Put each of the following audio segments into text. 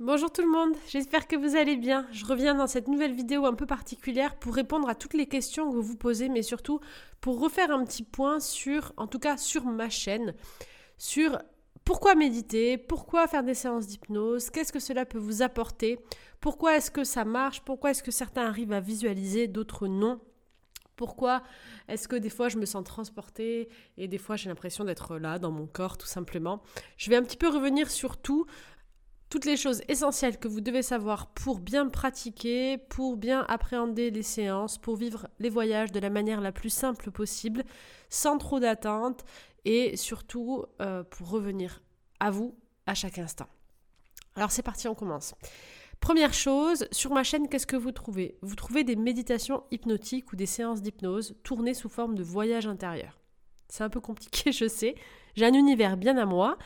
Bonjour tout le monde, j'espère que vous allez bien. Je reviens dans cette nouvelle vidéo un peu particulière pour répondre à toutes les questions que vous vous posez, mais surtout pour refaire un petit point sur, en tout cas sur ma chaîne, sur pourquoi méditer, pourquoi faire des séances d'hypnose, qu'est-ce que cela peut vous apporter, pourquoi est-ce que ça marche, pourquoi est-ce que certains arrivent à visualiser, d'autres non. Pourquoi est-ce que des fois je me sens transportée et des fois j'ai l'impression d'être là dans mon corps tout simplement Je vais un petit peu revenir sur tout, toutes les choses essentielles que vous devez savoir pour bien pratiquer, pour bien appréhender les séances, pour vivre les voyages de la manière la plus simple possible, sans trop d'attente et surtout euh, pour revenir à vous à chaque instant. Alors c'est parti, on commence. Première chose, sur ma chaîne, qu'est-ce que vous trouvez? Vous trouvez des méditations hypnotiques ou des séances d'hypnose tournées sous forme de voyage intérieur. C'est un peu compliqué, je sais. J'ai un univers bien à moi.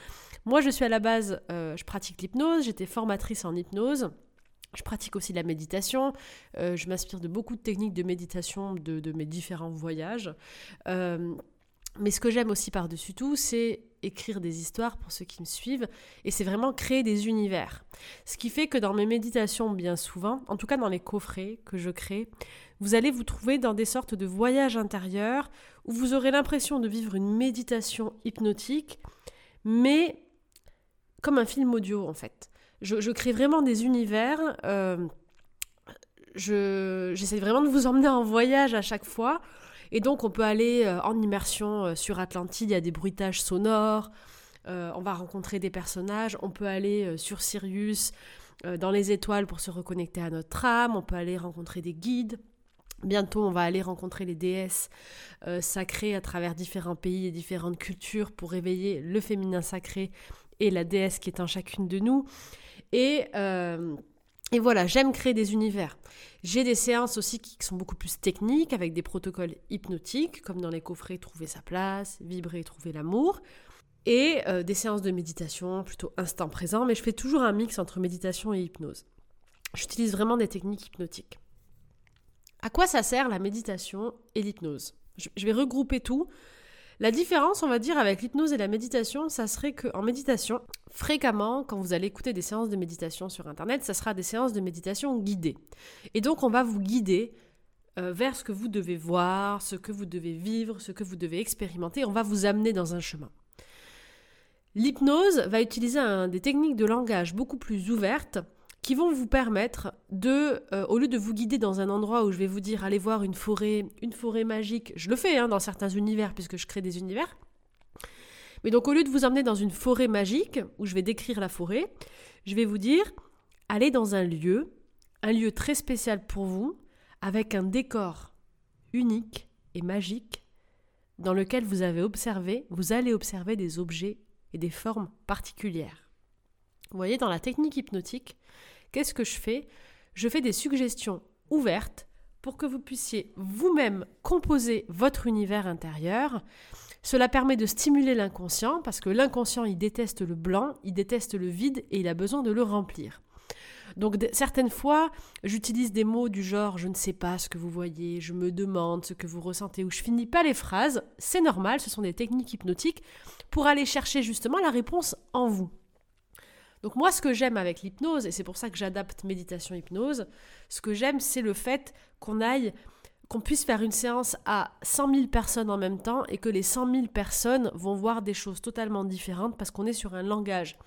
Moi, je suis à la base, euh, je pratique l'hypnose, j'étais formatrice en hypnose. Je pratique aussi la méditation. Euh, je m'inspire de beaucoup de techniques de méditation de, mes différents voyages. Euh, mais ce que j'aime aussi par-dessus tout, c'est écrire des histoires pour ceux qui me suivent, et c'est vraiment créer des univers. Ce qui fait que dans mes méditations, bien souvent, en tout cas dans les coffrets que je crée, vous allez vous trouver dans des sortes de voyages intérieurs où vous aurez l'impression de vivre une méditation hypnotique, mais comme un film audio en fait. Je, crée vraiment des univers. Euh, J'essaie vraiment de vous emmener en voyage à chaque fois et donc on peut aller euh, en immersion euh, sur Atlantide, il y a des bruitages sonores, euh, on va rencontrer des personnages, on peut aller sur Sirius, dans les étoiles pour se reconnecter à notre âme, on peut aller rencontrer des guides. Bientôt, on va aller rencontrer les déesses sacrées à travers différents pays et différentes cultures pour réveiller le féminin sacré et la déesse qui est en chacune de nous. Et et voilà, j'aime créer des univers. J'ai des séances aussi qui sont beaucoup plus techniques, avec des protocoles hypnotiques, comme dans les coffrets Trouver sa place, Vibrer, Trouver l'amour, et euh, des séances de méditation plutôt instant présent, mais je fais toujours un mix entre méditation et hypnose. J'utilise vraiment des techniques hypnotiques. À quoi ça sert la méditation et l'hypnose? Je vais regrouper tout la différence, on va dire, avec l'hypnose et la méditation, ça serait qu'en méditation, fréquemment, quand vous allez écouter des séances de méditation sur Internet, ça sera des séances de méditation guidées. Et donc, on va vous guider euh, vers ce que vous devez voir, ce que vous devez vivre, ce que vous devez expérimenter. On va vous amener dans un chemin. L'hypnose va utiliser des techniques de langage beaucoup plus ouvertes qui vont vous permettre de, euh, au lieu de vous guider dans un endroit où je vais vous dire allez voir une forêt, une forêt magique, je le fais hein, dans certains univers puisque je crée des univers. Mais donc au lieu de vous emmener dans une forêt magique où je vais décrire la forêt, je vais vous dire allez dans un lieu, un lieu très spécial pour vous, avec un décor unique et magique dans lequel vous avez observé, vous allez observer des objets et des formes particulières. Vous voyez, dans la technique hypnotique, Qu'est-ce que je fais? Je fais des suggestions ouvertes pour que vous puissiez vous-même composer votre univers intérieur. Cela permet de stimuler l'inconscient parce que l'inconscient, il déteste le blanc, il déteste le vide et il a besoin de le remplir. Donc certaines fois, j'utilise des mots du genre je ne sais pas ce que vous voyez, je me demande ce que vous ressentez ou je finis pas les phrases, c'est normal, ce sont des techniques hypnotiques pour aller chercher justement la réponse en vous. Donc moi, ce que j'aime avec l'hypnose, et c'est pour ça que j'adapte méditation-hypnose, ce que j'aime, c'est le fait qu'on aille, qu'on puisse faire une séance à 100 000 personnes en même temps et que les 100 000 personnes vont voir des choses totalement différentes parce qu'on est sur un langage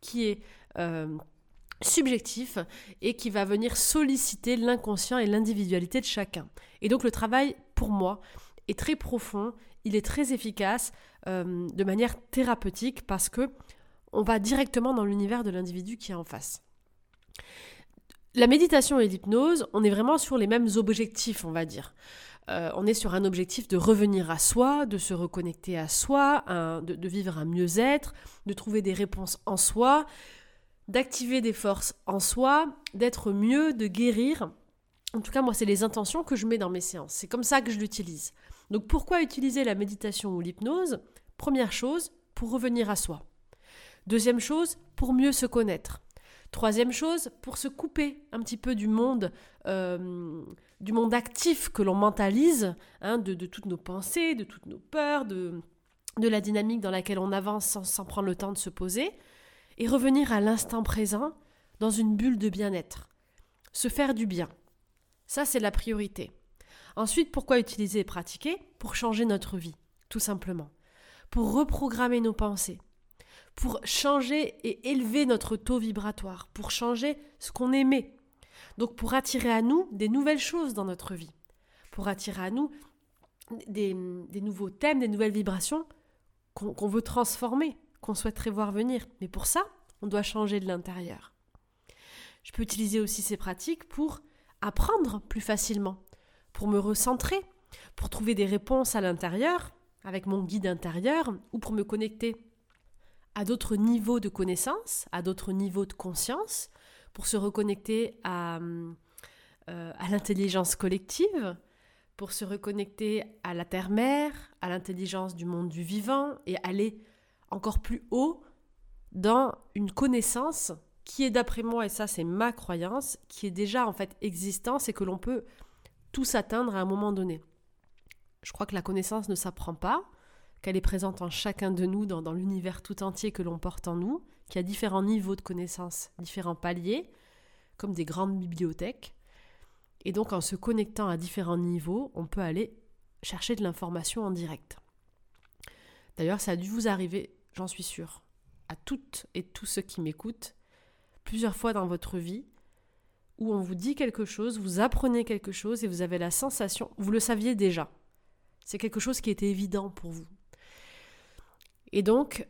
qui est euh, subjectif et qui va venir solliciter l'inconscient et l'individualité de chacun. Et donc le travail, pour moi, est très profond, il est très efficace euh, de manière thérapeutique parce que on va directement dans l'univers de l'individu qui est en face. La méditation et l'hypnose, on est vraiment sur les mêmes objectifs, on va dire. Euh, on est sur un objectif de revenir à soi, de se reconnecter à soi, de, vivre un mieux-être, de trouver des réponses en soi, d'activer des forces en soi, d'être mieux, de guérir. En tout cas, moi, c'est les intentions que je mets dans mes séances. C'est comme ça que je l'utilise. Donc, pourquoi utiliser la méditation ou l'hypnose? Première chose, pour revenir à soi. Deuxième chose, pour mieux se connaître. Troisième chose, pour se couper un petit peu du monde, euh, du monde actif que l'on mentalise, hein, de, toutes nos pensées, de toutes nos peurs, de, de la dynamique dans laquelle on avance sans, sans, prendre le temps de se poser, et revenir à l'instant présent dans une bulle de bien-être, se faire du bien. Ça, c'est la priorité. Ensuite, pourquoi utiliser et pratiquer? Pour changer notre vie, tout simplement. Pour reprogrammer nos pensées. Pour changer et élever notre taux vibratoire. Pour changer ce qu'on aimait. Donc pour attirer à nous des nouvelles choses dans notre vie. Pour attirer à nous des, nouveaux thèmes, des nouvelles vibrations qu'on veut transformer, qu'on souhaiterait voir venir. Mais pour ça, on doit changer de l'intérieur. Je peux utiliser aussi ces pratiques pour apprendre plus facilement, pour me recentrer, pour trouver des réponses à l'intérieur, avec mon guide intérieur, ou pour me connecter à d'autres niveaux de connaissance, à d'autres niveaux de conscience, pour se reconnecter à, euh, à l'intelligence collective, pour se reconnecter à la terre-mère, à l'intelligence du monde du vivant et aller encore plus haut dans une connaissance qui est d'après moi, et ça c'est ma croyance, qui est déjà en fait existence et que l'on peut tous atteindre à un moment donné. Je crois que la connaissance ne s'apprend pas, qu'elle est présente en chacun de nous, dans, dans l'univers tout entier que l'on porte en nous, qu'il y a différents niveaux de connaissance, différents paliers, comme des grandes bibliothèques. Et donc en se connectant à différents niveaux, on peut aller chercher de l'information en direct. D'ailleurs, ça a dû vous arriver, j'en suis sûre, à toutes et tous ceux qui m'écoutent, plusieurs fois dans votre vie, où on vous dit quelque chose, vous apprenez quelque chose et vous avez la sensation, vous le saviez déjà. C'est quelque chose qui était évident pour vous. Et donc,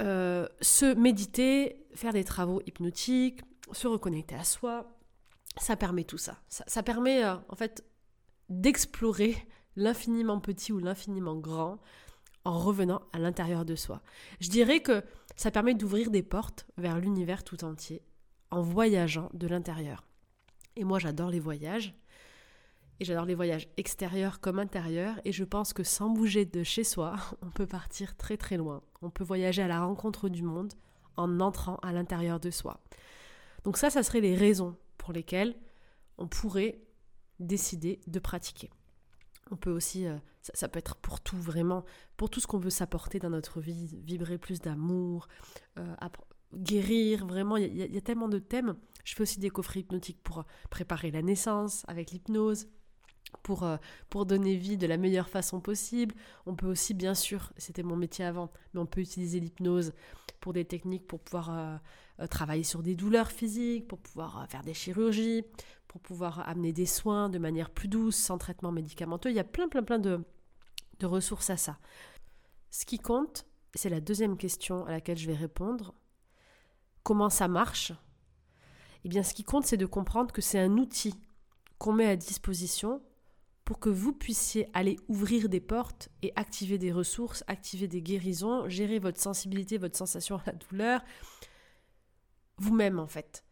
euh, se méditer, faire des travaux hypnotiques, se reconnecter à soi, ça permet tout ça. Ça, permet euh, en fait d'explorer l'infiniment petit ou l'infiniment grand en revenant à l'intérieur de soi. Je dirais que ça permet d'ouvrir des portes vers l'univers tout entier en voyageant de l'intérieur. Et moi j'adore les voyages. Et j'adore les voyages extérieurs comme intérieurs. Et je pense que sans bouger de chez soi, on peut partir très très loin. On peut voyager à la rencontre du monde en entrant à l'intérieur de soi. Donc ça, ça serait les raisons pour lesquelles on pourrait décider de pratiquer. On peut aussi, euh, ça, peut être pour tout vraiment, pour tout ce qu'on veut s'apporter dans notre vie, vibrer plus d'amour, euh, guérir, vraiment, il y, a tellement de thèmes. Je fais aussi des coffrets hypnotiques pour préparer la naissance avec l'hypnose, pour, euh, pour donner vie de la meilleure façon possible. On peut aussi, bien sûr, c'était mon métier avant, mais on peut utiliser l'hypnose pour des techniques pour pouvoir euh, travailler sur des douleurs physiques, pour pouvoir euh, faire des chirurgies, pour pouvoir amener des soins de manière plus douce, sans traitement médicamenteux. Il y a plein, plein, plein de, de ressources à ça. Ce qui compte, c'est la deuxième question à laquelle je vais répondre. Comment ça marche? Eh bien, ce qui compte, c'est de comprendre que c'est un outil qu'on met à disposition pour que vous puissiez aller ouvrir des portes et activer des ressources, activer des guérisons, gérer votre sensibilité, votre sensation à la douleur, vous-même en fait.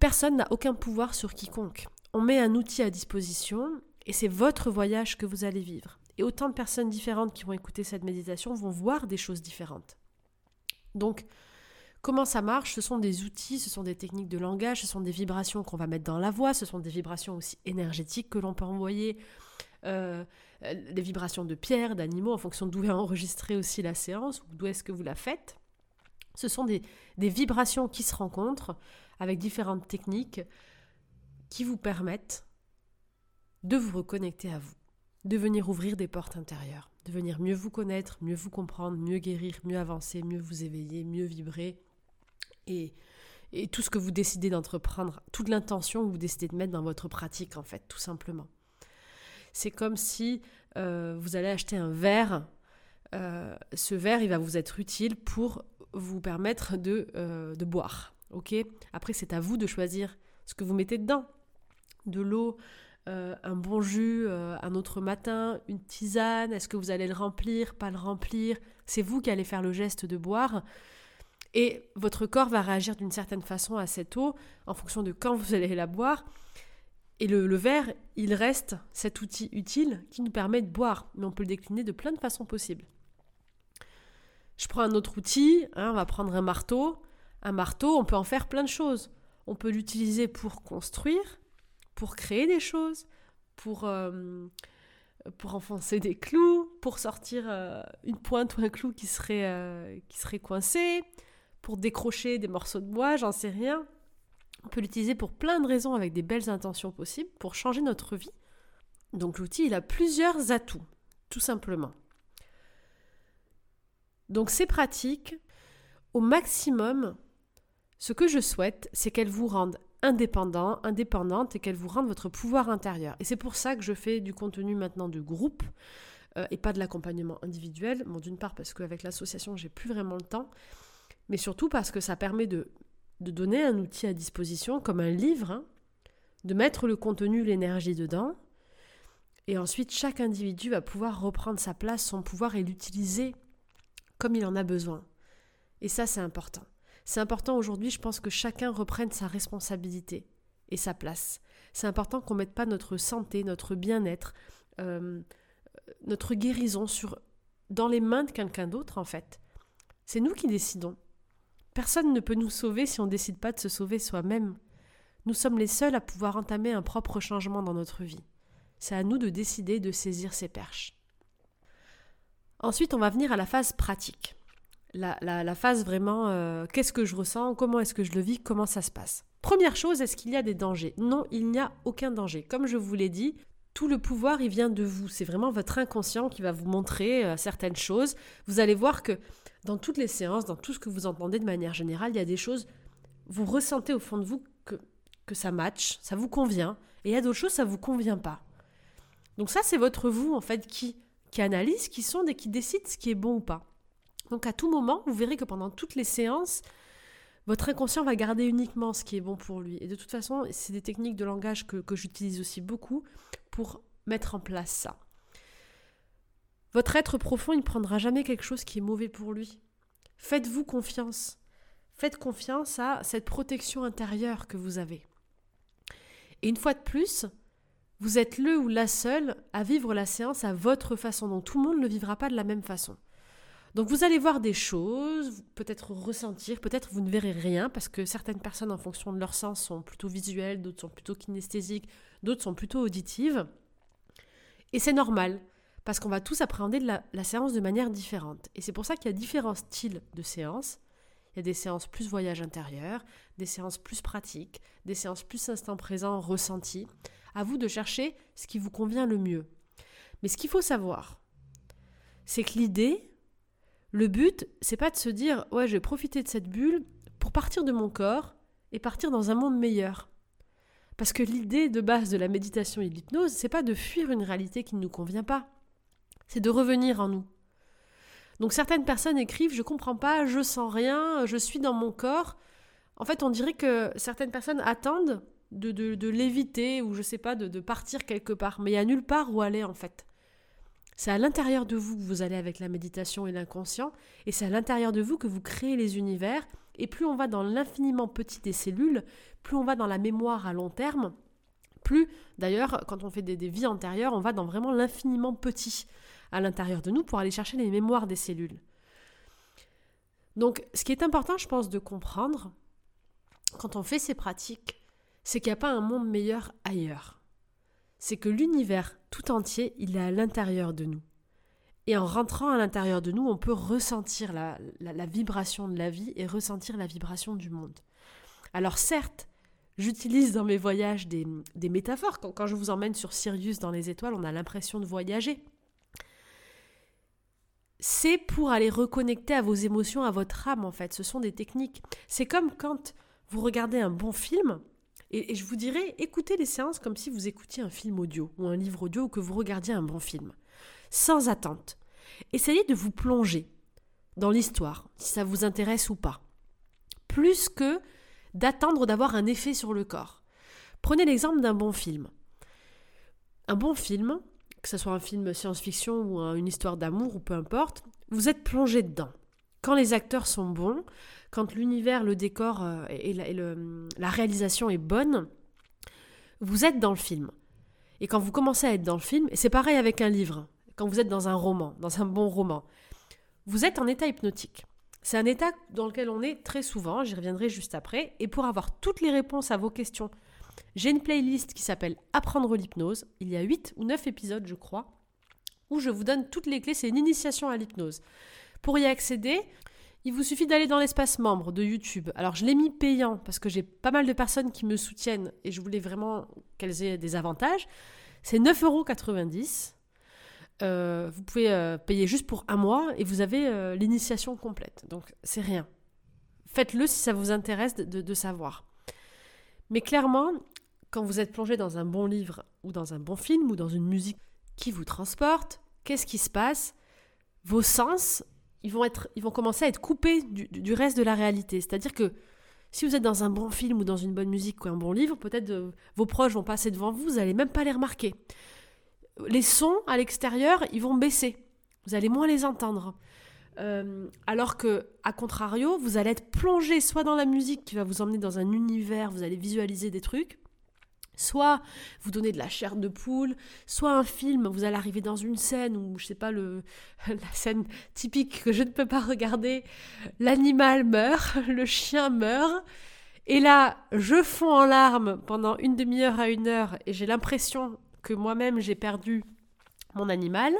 Personne n'a aucun pouvoir sur quiconque. On met un outil à disposition et c'est votre voyage que vous allez vivre. Et autant de personnes différentes qui vont écouter cette méditation vont voir des choses différentes. Donc, comment ça marche Ce sont des outils, ce sont des techniques de langage, ce sont des vibrations qu'on va mettre dans la voix, ce sont des vibrations aussi énergétiques que l'on peut envoyer, euh, des vibrations de pierres, d'animaux, en fonction d'où est enregistrée aussi la séance, ou d'où est-ce que vous la faites. Ce sont des, vibrations qui se rencontrent avec différentes techniques qui vous permettent de vous reconnecter à vous, de venir ouvrir des portes intérieures, de venir mieux vous connaître, mieux vous comprendre, mieux guérir, mieux avancer, mieux vous éveiller, mieux vibrer. Et, tout ce que vous décidez d'entreprendre, toute l'intention que vous décidez de mettre dans votre pratique, en fait, tout simplement. C'est comme si euh, vous allez acheter un verre. Euh, ce verre, il va vous être utile pour vous permettre de, euh, de boire. Après, c'est à vous de choisir ce que vous mettez dedans. De l'eau, un bon jus un autre matin, une tisane, est-ce que vous allez le remplir, pas le remplir? C'est vous qui allez faire le geste de boire. Et votre corps va réagir d'une certaine façon à cette eau en fonction de quand vous allez la boire. Et le, verre, il reste cet outil utile qui nous permet de boire. Mais on peut le décliner de plein de façons possibles. Je prends un autre outil, hein, on va prendre un marteau. Un marteau, on peut en faire plein de choses. On peut l'utiliser pour construire, pour créer des choses, pour, euh, pour enfoncer des clous, pour sortir euh, une pointe ou un clou qui serait, euh, qui serait coincé, pour décrocher des morceaux de bois, j'en sais rien. On peut l'utiliser pour plein de raisons avec des belles intentions possibles pour changer notre vie. Donc l'outil, il a plusieurs atouts, tout simplement. Donc ces pratiques, au maximum, ce que je souhaite, c'est qu'elles vous rendent indépendant, indépendante et qu'elles vous rendent votre pouvoir intérieur. Et c'est pour ça que je fais du contenu maintenant de groupe euh, et pas de l'accompagnement individuel. Bon, d'une part parce qu'avec l'association, j'ai plus vraiment le temps, mais surtout parce que ça permet de, de donner un outil à disposition, comme un livre, hein, de mettre le contenu, l'énergie dedans, et ensuite chaque individu va pouvoir reprendre sa place, son pouvoir et l'utiliser comme il en a besoin. Et ça, c'est important. C'est important aujourd'hui, je pense que chacun reprenne sa responsabilité et sa place. C'est important qu'on ne mette pas notre santé, notre bien-être, euh, notre guérison sur, dans les mains de quelqu'un d'autre, en fait. C'est nous qui décidons. Personne ne peut nous sauver si on ne décide pas de se sauver soi-même. Nous sommes les seuls à pouvoir entamer un propre changement dans notre vie. C'est à nous de décider de saisir ces perches. Ensuite, on va venir à la phase pratique. La, phase vraiment, euh, qu'est-ce que je ressens, comment est-ce que je le vis, comment ça se passe. Première chose, est-ce qu'il y a des dangers? Non, il n'y a aucun danger. Comme je vous l'ai dit, tout le pouvoir, il vient de vous. C'est vraiment votre inconscient qui va vous montrer euh, certaines choses. Vous allez voir que dans toutes les séances, dans tout ce que vous entendez de manière générale, il y a des choses, vous ressentez au fond de vous que, ça match, ça vous convient, et il y a d'autres choses, ça ne vous convient pas. Donc ça, c'est votre vous, en fait, qui, qui analyse, qui sonde et qui décide ce qui est bon ou pas. Donc à tout moment, vous verrez que pendant toutes les séances, votre inconscient va garder uniquement ce qui est bon pour lui. Et de toute façon, c'est des techniques de langage que, que j'utilise aussi beaucoup pour mettre en place ça. Votre être profond, il ne prendra jamais quelque chose qui est mauvais pour lui. Faites-vous confiance. Faites confiance à cette protection intérieure que vous avez. Et une fois de plus, vous êtes le ou la seule à vivre la séance à votre façon. Donc tout le monde ne vivra pas de la même façon. Donc vous allez voir des choses, peut-être ressentir, peut-être vous ne verrez rien, parce que certaines personnes, en fonction de leur sens, sont plutôt visuelles, d'autres sont plutôt kinesthésiques, d'autres sont plutôt auditives. Et c'est normal, parce qu'on va tous appréhender la, séance de manière différente. Et c'est pour ça qu'il y a différents styles de séances. Il y a des séances plus voyage intérieur, des séances plus pratiques, des séances plus instant présent, ressenti. À vous de chercher ce qui vous convient le mieux. Mais ce qu'il faut savoir, c'est que l'idée, le but, c'est pas de se dire ouais, je vais profiter de cette bulle pour partir de mon corps et partir dans un monde meilleur. Parce que l'idée de base de la méditation et de l'hypnose, c'est pas de fuir une réalité qui ne nous convient pas. C'est de revenir en nous. Donc certaines personnes écrivent je comprends pas, je sens rien, je suis dans mon corps. En fait, on dirait que certaines personnes attendent de, de, l'éviter ou je sais pas, de, de partir quelque part. Mais il n'y a nulle part où aller en fait. C'est à l'intérieur de vous que vous allez avec la méditation et l'inconscient, et c'est à l'intérieur de vous que vous créez les univers, et plus on va dans l'infiniment petit des cellules, plus on va dans la mémoire à long terme, plus, d'ailleurs, quand on fait des, des vies antérieures, on va dans vraiment l'infiniment petit à l'intérieur de nous pour aller chercher les mémoires des cellules. Donc, ce qui est important, je pense, de comprendre quand on fait ces pratiques, c'est qu'il n'y a pas un monde meilleur ailleurs c'est que l'univers tout entier, il est à l'intérieur de nous. Et en rentrant à l'intérieur de nous, on peut ressentir la, vibration de la vie et ressentir la vibration du monde. Alors certes, j'utilise dans mes voyages des, métaphores. Quand, quand, je vous emmène sur Sirius dans les étoiles, on a l'impression de voyager. C'est pour aller reconnecter à vos émotions, à votre âme en fait. Ce sont des techniques. C'est comme quand vous regardez un bon film, et, je vous dirais, écoutez les séances comme si vous écoutiez un film audio ou un livre audio ou que vous regardiez un bon film, sans attente. Essayez de vous plonger dans l'histoire, si ça vous intéresse ou pas, plus que d'attendre d'avoir un effet sur le corps. Prenez l'exemple d'un bon film. Un bon film, que ce soit un film science-fiction ou une histoire d'amour ou peu importe, vous êtes plongé dedans. Quand les acteurs sont bons, quand l'univers, le décor euh, et, la, réalisation est bonne, vous êtes dans le film. Et quand vous commencez à être dans le film, c'est pareil avec un livre, quand vous êtes dans un roman, dans un bon roman, vous êtes en état hypnotique. C'est un état dans lequel on est très souvent, j'y reviendrai juste après, et pour avoir toutes les réponses à vos questions, j'ai une playlist qui s'appelle Apprendre l'hypnose, il y a 8 ou 9 épisodes je crois, où je vous donne toutes les clés, c'est une initiation à l'hypnose. Pour y accéder, il vous suffit d'aller dans l'espace membre de YouTube. Alors je l'ai mis payant parce que j'ai pas mal de personnes qui me soutiennent et je voulais vraiment qu'elles aient des avantages. C'est 9,90€. Euh, vous pouvez euh, payer juste pour un mois et vous avez euh, l'initiation complète. Donc c'est rien. Faites-le si ça vous intéresse de, savoir. Mais clairement, quand vous êtes plongé dans un bon livre ou dans un bon film ou dans une musique qui vous transporte, qu'est-ce qui se passe? Vos sens, ils vont, commencer à être coupés du, reste de la réalité. C'est-à-dire que si vous êtes dans un bon film ou dans une bonne musique ou un bon livre, peut-être vos proches vont passer devant vous, vous n'allez même pas les remarquer les sons à l'extérieur, ils vont baisser. Vous allez moins les entendre. Euh, alors que, à contrario, vous allez être plongé soit dans la musique qui va vous emmener dans un univers, vous allez visualiser des trucs, soit vous donner de la chair de poule, soit un film, vous allez arriver dans une scène où, je sais pas, le, la scène typique que je ne peux pas regarder, l'animal meurt, le chien meurt, et là, je fonds en larmes pendant une demi-heure à une heure, et j'ai l'impression que moi-même j'ai perdu mon animal,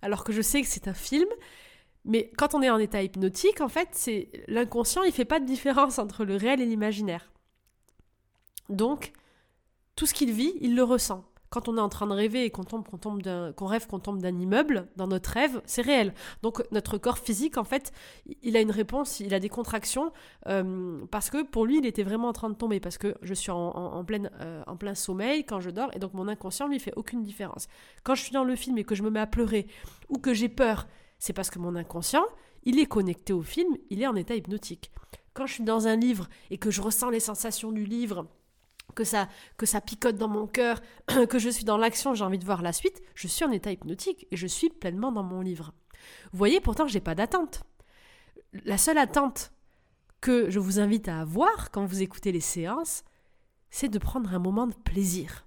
alors que je sais que c'est un film. Mais quand on est en état hypnotique, en fait, c'est l'inconscient, il fait pas de différence entre le réel et l'imaginaire. Donc, tout ce qu'il vit, il le ressent quand on est en train de rêver et qu'on tombe, tombe rêve qu'on tombe d'un immeuble, dans notre rêve, c'est réel. Donc notre corps physique, en fait, il a une réponse, il a des contractions, euh, parce que pour lui, il était vraiment en train de tomber, parce que je suis en, pleine, euh, en plein sommeil quand je dors, et donc mon inconscient lui fait aucune différence. Quand je suis dans le film et que je me mets à pleurer, ou que j'ai peur, c'est parce que mon inconscient, il est connecté au film, il est en état hypnotique. Quand je suis dans un livre et que je ressens les sensations du livre, que ça, que ça picote dans mon cœur, que je suis dans l'action, j'ai envie de voir la suite, je suis en état hypnotique et je suis pleinement dans mon livre. Vous voyez, pourtant, j'ai pas d'attente. La seule attente que je vous invite à avoir quand vous écoutez les séances, c'est de prendre un moment de plaisir.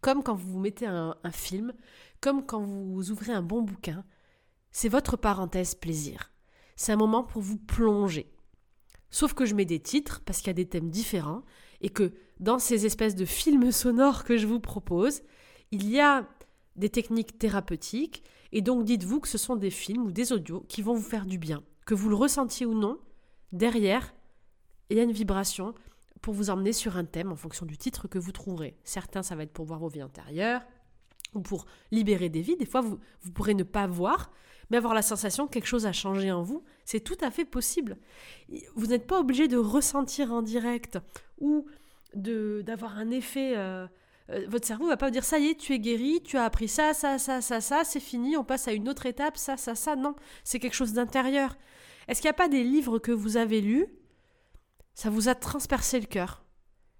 Comme quand vous vous mettez un film, comme quand vous ouvrez un bon bouquin, c'est votre parenthèse plaisir. C'est un moment pour vous plonger. Sauf que je mets des titres parce qu'il y a des thèmes différents et que dans ces espèces de films sonores que je vous propose, il y a des techniques thérapeutiques, et donc dites-vous que ce sont des films ou des audios qui vont vous faire du bien. Que vous le ressentiez ou non, derrière, il y a une vibration pour vous emmener sur un thème en fonction du titre que vous trouverez. Certains, ça va être pour voir vos vies intérieures, ou pour libérer des vies. Des fois, vous, vous pourrez ne pas voir, mais avoir la sensation que quelque chose a changé en vous. C'est tout à fait possible. Vous n'êtes pas obligé de ressentir en direct ou d'avoir un effet. Euh, euh, votre cerveau va pas vous dire ça y est, tu es guéri, tu as appris ça, ça, ça, ça, ça, c'est fini, on passe à une autre étape, ça, ça, ça. Non, c'est quelque chose d'intérieur. Est-ce qu'il n'y a pas des livres que vous avez lus Ça vous a transpercé le cœur?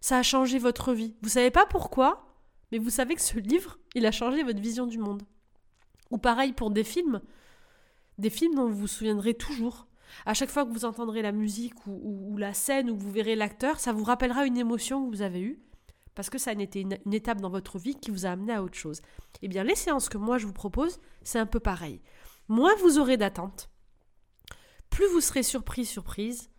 Ça a changé votre vie? Vous savez pas pourquoi, mais vous savez que ce livre, il a changé votre vision du monde. Ou pareil pour des films. Des films dont vous vous souviendrez toujours. À chaque fois que vous entendrez la musique ou, la scène où vous verrez l'acteur, ça vous rappellera une émotion que vous avez eue, parce que ça a été une, étape dans votre vie qui vous a amené à autre chose. Eh bien, les séances que moi je vous propose, c'est un peu pareil. Moins vous aurez d'attente, plus vous serez surpris, surprise,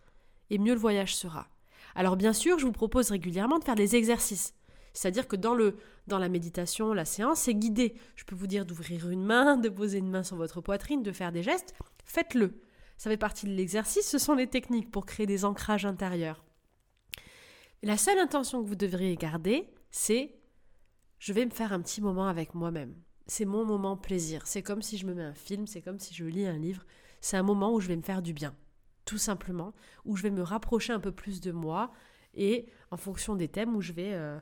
et mieux le voyage sera. Alors bien sûr, je vous propose régulièrement de faire des exercices. C'est-à-dire que dans, le, dans la méditation, la séance, c'est guidé. Je peux vous dire d'ouvrir une main, de poser une main sur votre poitrine, de faire des gestes. Faites-le ça fait partie de l'exercice, ce sont les techniques pour créer des ancrages intérieurs. La seule intention que vous devriez garder, c'est je vais me faire un petit moment avec moi-même. C'est mon moment plaisir. C'est comme si je me mets un film, c'est comme si je lis un livre. C'est un moment où je vais me faire du bien, tout simplement, où je vais me rapprocher un peu plus de moi et en fonction des thèmes où je vais euh,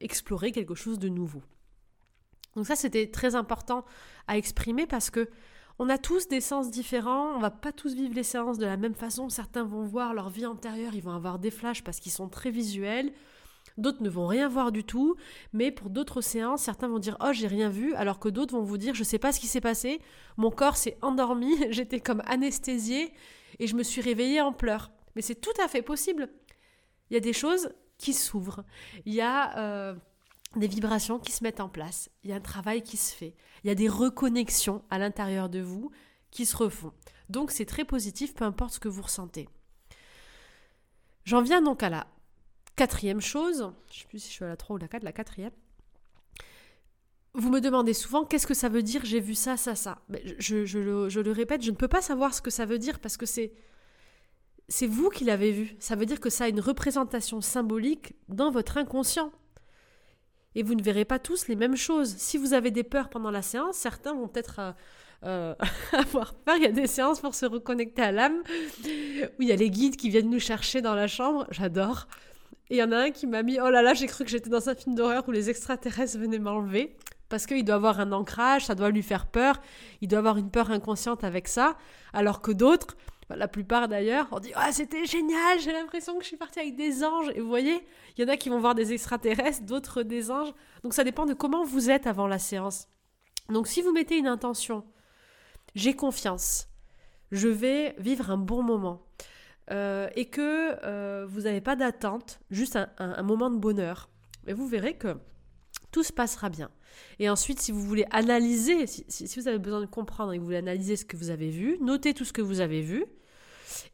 explorer quelque chose de nouveau. Donc ça, c'était très important à exprimer parce que on a tous des sens différents, on va pas tous vivre les séances de la même façon. Certains vont voir leur vie antérieure, ils vont avoir des flashs parce qu'ils sont très visuels. D'autres ne vont rien voir du tout, mais pour d'autres séances, certains vont dire "Oh, j'ai rien vu", alors que d'autres vont vous dire "Je sais pas ce qui s'est passé, mon corps s'est endormi, j'étais comme anesthésié et je me suis réveillée en pleurs." Mais c'est tout à fait possible. Il y a des choses qui s'ouvrent. Il y a euh, des vibrations qui se mettent en place, il y a un travail qui se fait, il y a des reconnexions à l'intérieur de vous qui se refont. Donc c'est très positif, peu importe ce que vous ressentez. J'en viens donc à la quatrième chose, je ne sais plus si je suis à la 3 ou la 4, la quatrième. vous me demandez souvent qu'est-ce que ça veut dire j'ai vu ça, ça, ça. Je, le, répète, je ne peux pas savoir ce que ça veut dire parce que c'est. C'est vous qui l'avez vu. Ça veut dire que ça a une représentation symbolique dans votre inconscient. Et vous ne verrez pas tous les mêmes choses. Si vous avez des peurs pendant la séance, certains vont peut-être euh, euh, avoir peur. Il y a des séances pour se reconnecter à l'âme, où il y a les guides qui viennent nous chercher dans la chambre. J'adore. Et il y en a un qui m'a mis Oh là là, j'ai cru que j'étais dans un film d'horreur où les extraterrestres venaient m'enlever. Parce qu'il doit avoir un ancrage, ça doit lui faire peur. Il doit avoir une peur inconsciente avec ça. Alors que d'autres, la plupart d'ailleurs, on dit Ah, c'était génial, j'ai l'impression que je suis partie avec des anges. Et vous voyez, il y en a qui vont voir des extraterrestres, d'autres des anges. Donc ça dépend de comment vous êtes avant la séance. Donc si vous mettez une intention, j'ai confiance, je vais vivre un bon moment, euh, et que euh, vous n'avez pas d'attente, juste un, moment de bonheur, et vous verrez que tout se passera bien. Et ensuite, si vous voulez analyser, si, vous avez besoin de comprendre et que vous voulez analyser ce que vous avez vu, notez tout ce que vous avez vu.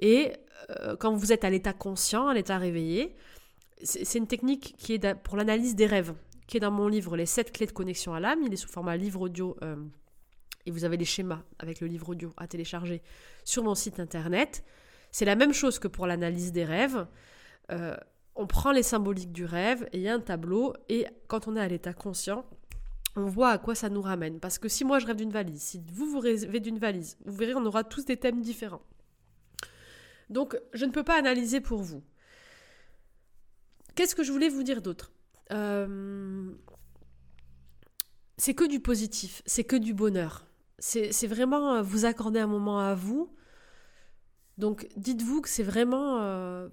Et euh, quand vous êtes à l'état conscient, à l'état réveillé, c'est une technique qui est pour l'analyse des rêves, qui est dans mon livre Les 7 clés de connexion à l'âme. Il est sous format livre audio euh, et vous avez les schémas avec le livre audio à télécharger sur mon site internet. C'est la même chose que pour l'analyse des rêves. Euh, on prend les symboliques du rêve et il y a un tableau et quand on est à l'état conscient, on voit à quoi ça nous ramène. Parce que si moi je rêve d'une valise, si vous vous rêvez d'une valise, vous verrez, on aura tous des thèmes différents. Donc, je ne peux pas analyser pour vous. Qu'est-ce que je voulais vous dire d'autre euh, C'est que du positif, c'est que du bonheur. C'est vraiment euh, vous accorder un moment à vous. Donc, dites-vous que c'est vraiment euh,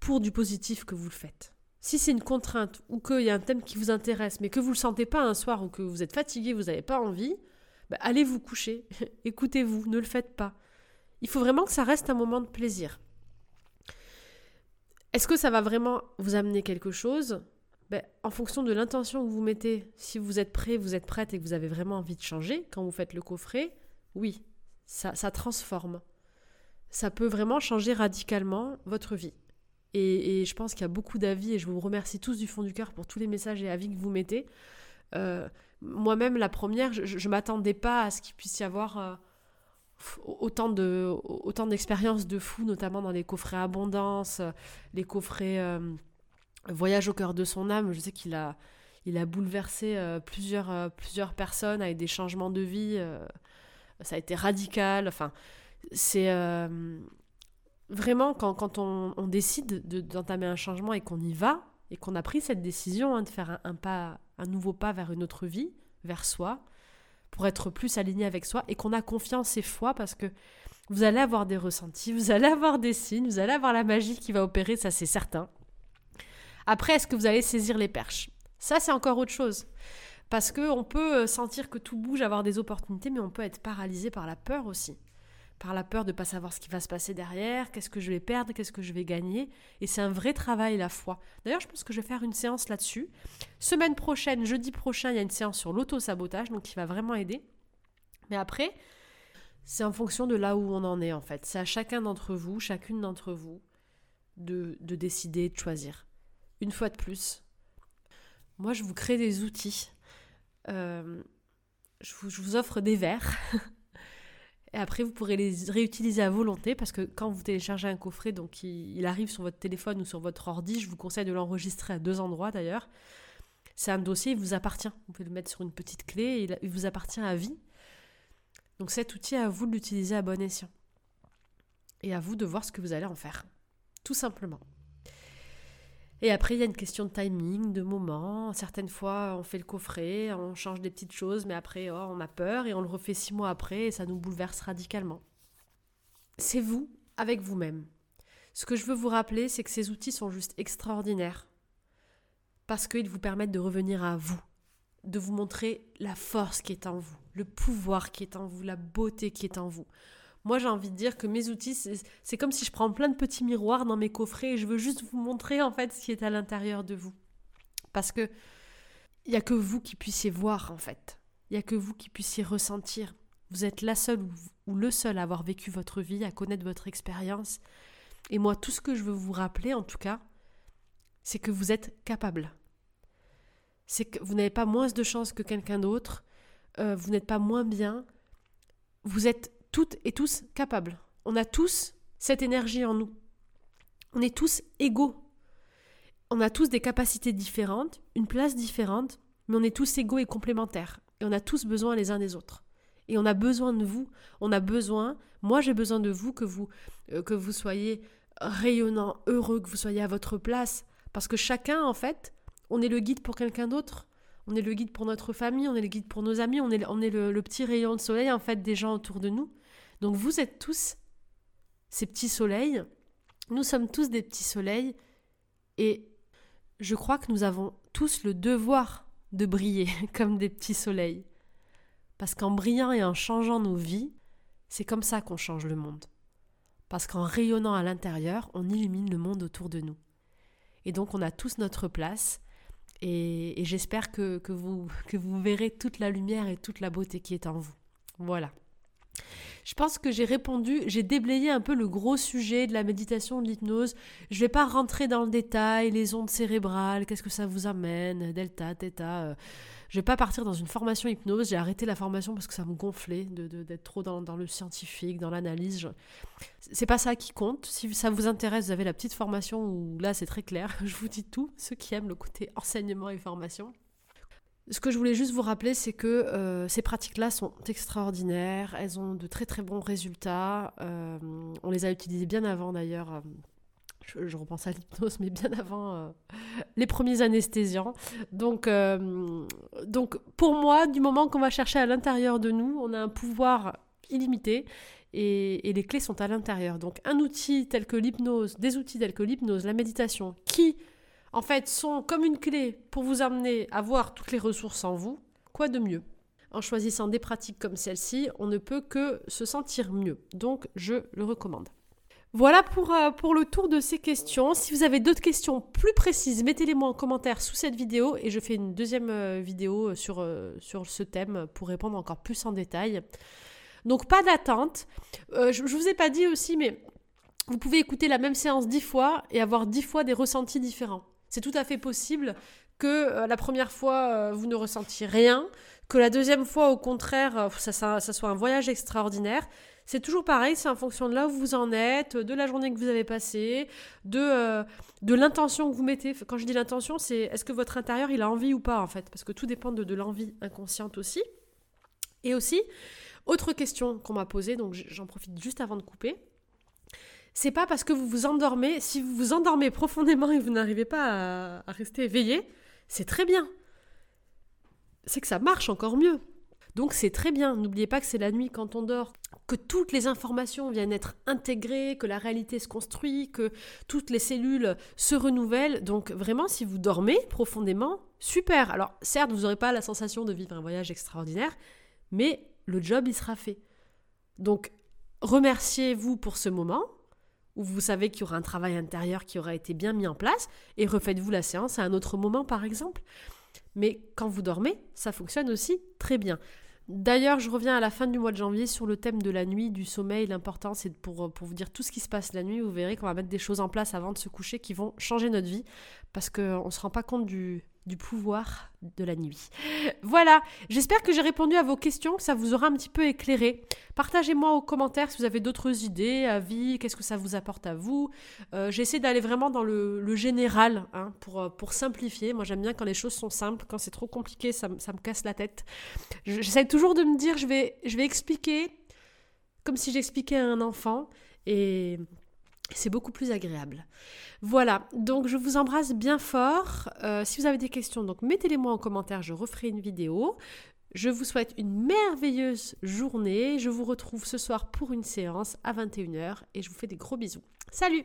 pour du positif que vous le faites. Si c'est une contrainte ou qu'il y a un thème qui vous intéresse, mais que vous ne le sentez pas un soir ou que vous êtes fatigué, vous n'avez pas envie, bah, allez vous coucher, écoutez-vous, ne le faites pas. Il faut vraiment que ça reste un moment de plaisir. Est-ce que ça va vraiment vous amener quelque chose? Ben, En fonction de l'intention que vous mettez, si vous êtes prêt, vous êtes prête et que vous avez vraiment envie de changer, quand vous faites le coffret, oui, ça, transforme. Ça peut vraiment changer radicalement votre vie. Et, je pense qu'il y a beaucoup d'avis et je vous remercie tous du fond du cœur pour tous les messages et avis que vous mettez. Euh, moi-même, la première, je ne m'attendais pas à ce qu'il puisse y avoir euh, autant de autant d'expériences de fou, notamment dans les coffrets abondance, les coffrets euh, voyage au cœur de son âme. Je sais qu'il a il a bouleversé plusieurs plusieurs personnes avec des changements de vie. ça a été radical. Enfin, c'est vraiment, quand, on, décide d'entamer un changement et qu'on y va, et qu'on a pris cette décision hein, de faire un, pas, un nouveau pas vers une autre vie, vers soi, pour être plus aligné avec soi, et qu'on a confiance et foi parce que vous allez avoir des ressentis, vous allez avoir des signes, vous allez avoir la magie qui va opérer, ça c'est certain. Après, est-ce que vous allez saisir les perches? Ça, c'est encore autre chose. Parce qu'on peut sentir que tout bouge, avoir des opportunités, mais on peut être paralysé par la peur aussi par la peur de ne pas savoir ce qui va se passer derrière, qu'est-ce que je vais perdre, qu'est-ce que je vais gagner. Et c'est un vrai travail, la foi. D'ailleurs, je pense que je vais faire une séance là-dessus. Semaine prochaine, jeudi prochain, il y a une séance sur l'auto-sabotage, donc qui va vraiment aider. Mais après, c'est en fonction de là où on en est, en fait. C'est à chacun d'entre vous, chacune d'entre vous, de, décider, de choisir. Une fois de plus, moi, je vous crée des outils. Euh, je, vous, je vous offre des verres. Et après, vous pourrez les réutiliser à volonté parce que quand vous téléchargez un coffret, donc il, arrive sur votre téléphone ou sur votre ordi, je vous conseille de l'enregistrer à deux endroits d'ailleurs. C'est un dossier, il vous appartient. Vous pouvez le mettre sur une petite clé et il vous appartient à vie. Donc cet outil, à vous de l'utiliser à bon escient. Et à vous de voir ce que vous allez en faire. Tout simplement. Et après, il y a une question de timing, de moment. Certaines fois, on fait le coffret, on change des petites choses, mais après, oh, on a peur et on le refait six mois après et ça nous bouleverse radicalement. C'est vous, avec vous-même. Ce que je veux vous rappeler, c'est que ces outils sont juste extraordinaires parce qu'ils vous permettent de revenir à vous, de vous montrer la force qui est en vous, le pouvoir qui est en vous, la beauté qui est en vous. Moi, j'ai envie de dire que mes outils, c'est comme si je prends plein de petits miroirs dans mes coffrets et je veux juste vous montrer en fait ce qui est à l'intérieur de vous. Parce que il n'y a que vous qui puissiez voir en fait. Il n'y a que vous qui puissiez ressentir. Vous êtes la seule ou, le seul à avoir vécu votre vie, à connaître votre expérience. Et moi, tout ce que je veux vous rappeler en tout cas, c'est que vous êtes capable. c'est que vous n'avez pas moins de chance que quelqu'un d'autre, euh, vous n'êtes pas moins bien, vous êtes toutes et tous capables. On a tous cette énergie en nous. On est tous égaux. On a tous des capacités différentes, une place différente, mais on est tous égaux et complémentaires. Et on a tous besoin les uns des autres. Et on a besoin de vous. On a besoin, moi j'ai besoin de vous, que vous, euh, que vous soyez rayonnant, heureux, que vous soyez à votre place. Parce que chacun, en fait, on est le guide pour quelqu'un d'autre. On est le guide pour notre famille, on est le guide pour nos amis, on est, le petit rayon de soleil, en fait, des gens autour de nous. Donc vous êtes tous ces petits soleils. Nous sommes tous des petits soleils. Et je crois que nous avons tous le devoir de briller comme des petits soleils. Parce qu'en brillant et en changeant nos vies, c'est comme ça qu'on change le monde. Parce qu'en rayonnant à l'intérieur, on illumine le monde autour de nous. Et donc on a tous notre place. Et, j'espère que, vous, que vous verrez toute la lumière et toute la beauté qui est en vous. Voilà. Je pense que j'ai répondu, j'ai déblayé un peu le gros sujet de la méditation, de l'hypnose. Je ne vais pas rentrer dans le détail, les ondes cérébrales, qu'est-ce que ça vous amène, delta, theta. Euh. Je ne vais pas partir dans une formation hypnose. J'ai arrêté la formation parce que ça me gonflait d'être trop dans, le scientifique, dans l'analyse. C'est pas ça qui compte. Si ça vous intéresse, vous avez la petite formation où là c'est très clair. Je vous dis tout. Ceux qui aiment le côté enseignement et formation. Ce que je voulais juste vous rappeler, c'est que euh, ces pratiques-là sont extraordinaires, elles ont de très très bons résultats. Euh, on les a utilisées bien avant d'ailleurs. Euh, je, repense à l'hypnose, mais bien avant les premiers anesthésiants. Donc, donc, pour moi, du moment qu'on va chercher à l'intérieur de nous, on a un pouvoir illimité et, et les clés sont à l'intérieur. Donc, un outil tel que l'hypnose, des outils tels que l'hypnose, la méditation, qui en fait, sont comme une clé pour vous amener à voir toutes les ressources en vous. Quoi de mieux? En choisissant des pratiques comme celle-ci, on ne peut que se sentir mieux. Donc, je le recommande. Voilà pour, euh, le tour de ces questions. Si vous avez d'autres questions plus précises, mettez-les-moi en commentaire sous cette vidéo et je fais une deuxième euh, vidéo euh, sur ce thème pour répondre encore plus en détail. Donc pas d'attente. je, ne vous ai pas dit aussi, mais vous pouvez écouter la même séance dix fois et avoir dix fois des ressentis différents. C'est tout à fait possible que euh, la première fois, euh, vous ne ressentiez rien, que la deuxième fois, au contraire, euh, ça, soit un voyage extraordinaire. C'est toujours pareil, c'est en fonction de là où vous en êtes, de la journée que vous avez passée, de, de l'intention que vous mettez. Quand je dis l'intention, c'est est-ce que votre intérieur, il a envie ou pas, en fait? Parce que tout dépend de l'envie inconsciente aussi. Et aussi, autre question qu'on m'a posée, donc j'en profite juste avant de couper c'est pas parce que vous vous endormez, si vous vous endormez profondément et vous n'arrivez pas à, rester éveillé, c'est très bien. C'est que ça marche encore mieux. Donc c'est très bien. N'oubliez pas que c'est la nuit quand on dort, que toutes les informations viennent être intégrées, que la réalité se construit, que toutes les cellules se renouvellent. Donc vraiment, si vous dormez profondément, super. Alors certes, vous n'aurez pas la sensation de vivre un voyage extraordinaire, mais le job, il sera fait. Donc remerciez-vous pour ce moment, où vous savez qu'il y aura un travail intérieur qui aura été bien mis en place, et refaites-vous la séance à un autre moment par exemple. Mais quand vous dormez, ça fonctionne aussi très bien. D'ailleurs, je reviens à la fin du mois de janvier sur le thème de la nuit, du sommeil. L'important, c'est pour, pour vous dire tout ce qui se passe la nuit. Vous verrez qu'on va mettre des choses en place avant de se coucher qui vont changer notre vie parce qu'on ne se rend pas compte du, du pouvoir de la nuit. Voilà, j'espère que j'ai répondu à vos questions, que ça vous aura un petit peu éclairé. Partagez-moi aux commentaires si vous avez d'autres idées, avis, qu'est-ce que ça vous apporte à vous. Euh, j'essaie d'aller vraiment dans le, général hein, pour, euh, pour simplifier. Moi j'aime bien quand les choses sont simples, quand c'est trop compliqué, ça, ça me casse la tête. J'essaie toujours de me dire, je vais, je vais expliquer comme si j'expliquais à un enfant. Et c'est beaucoup plus agréable. Voilà, donc je vous embrasse bien fort. Euh, si vous avez des questions, donc mettez-les moi en commentaire, je referai une vidéo. Je vous souhaite une merveilleuse journée. Je vous retrouve ce soir pour une séance à 21h et je vous fais des gros bisous. Salut